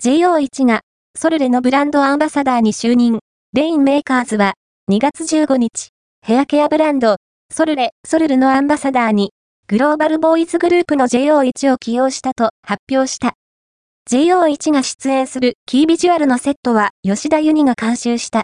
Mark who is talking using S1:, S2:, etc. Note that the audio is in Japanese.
S1: JO1 が、ソルレのブランドアンバサダーに就任。レインメーカーズは、2月15日、ヘアケアブランド、ソルレ、ソルルのアンバサダーに、グローバルボーイズグループの JO1 を起用したと発表した。JO1 が出演するキービジュアルのセットは吉田ユニが監修した。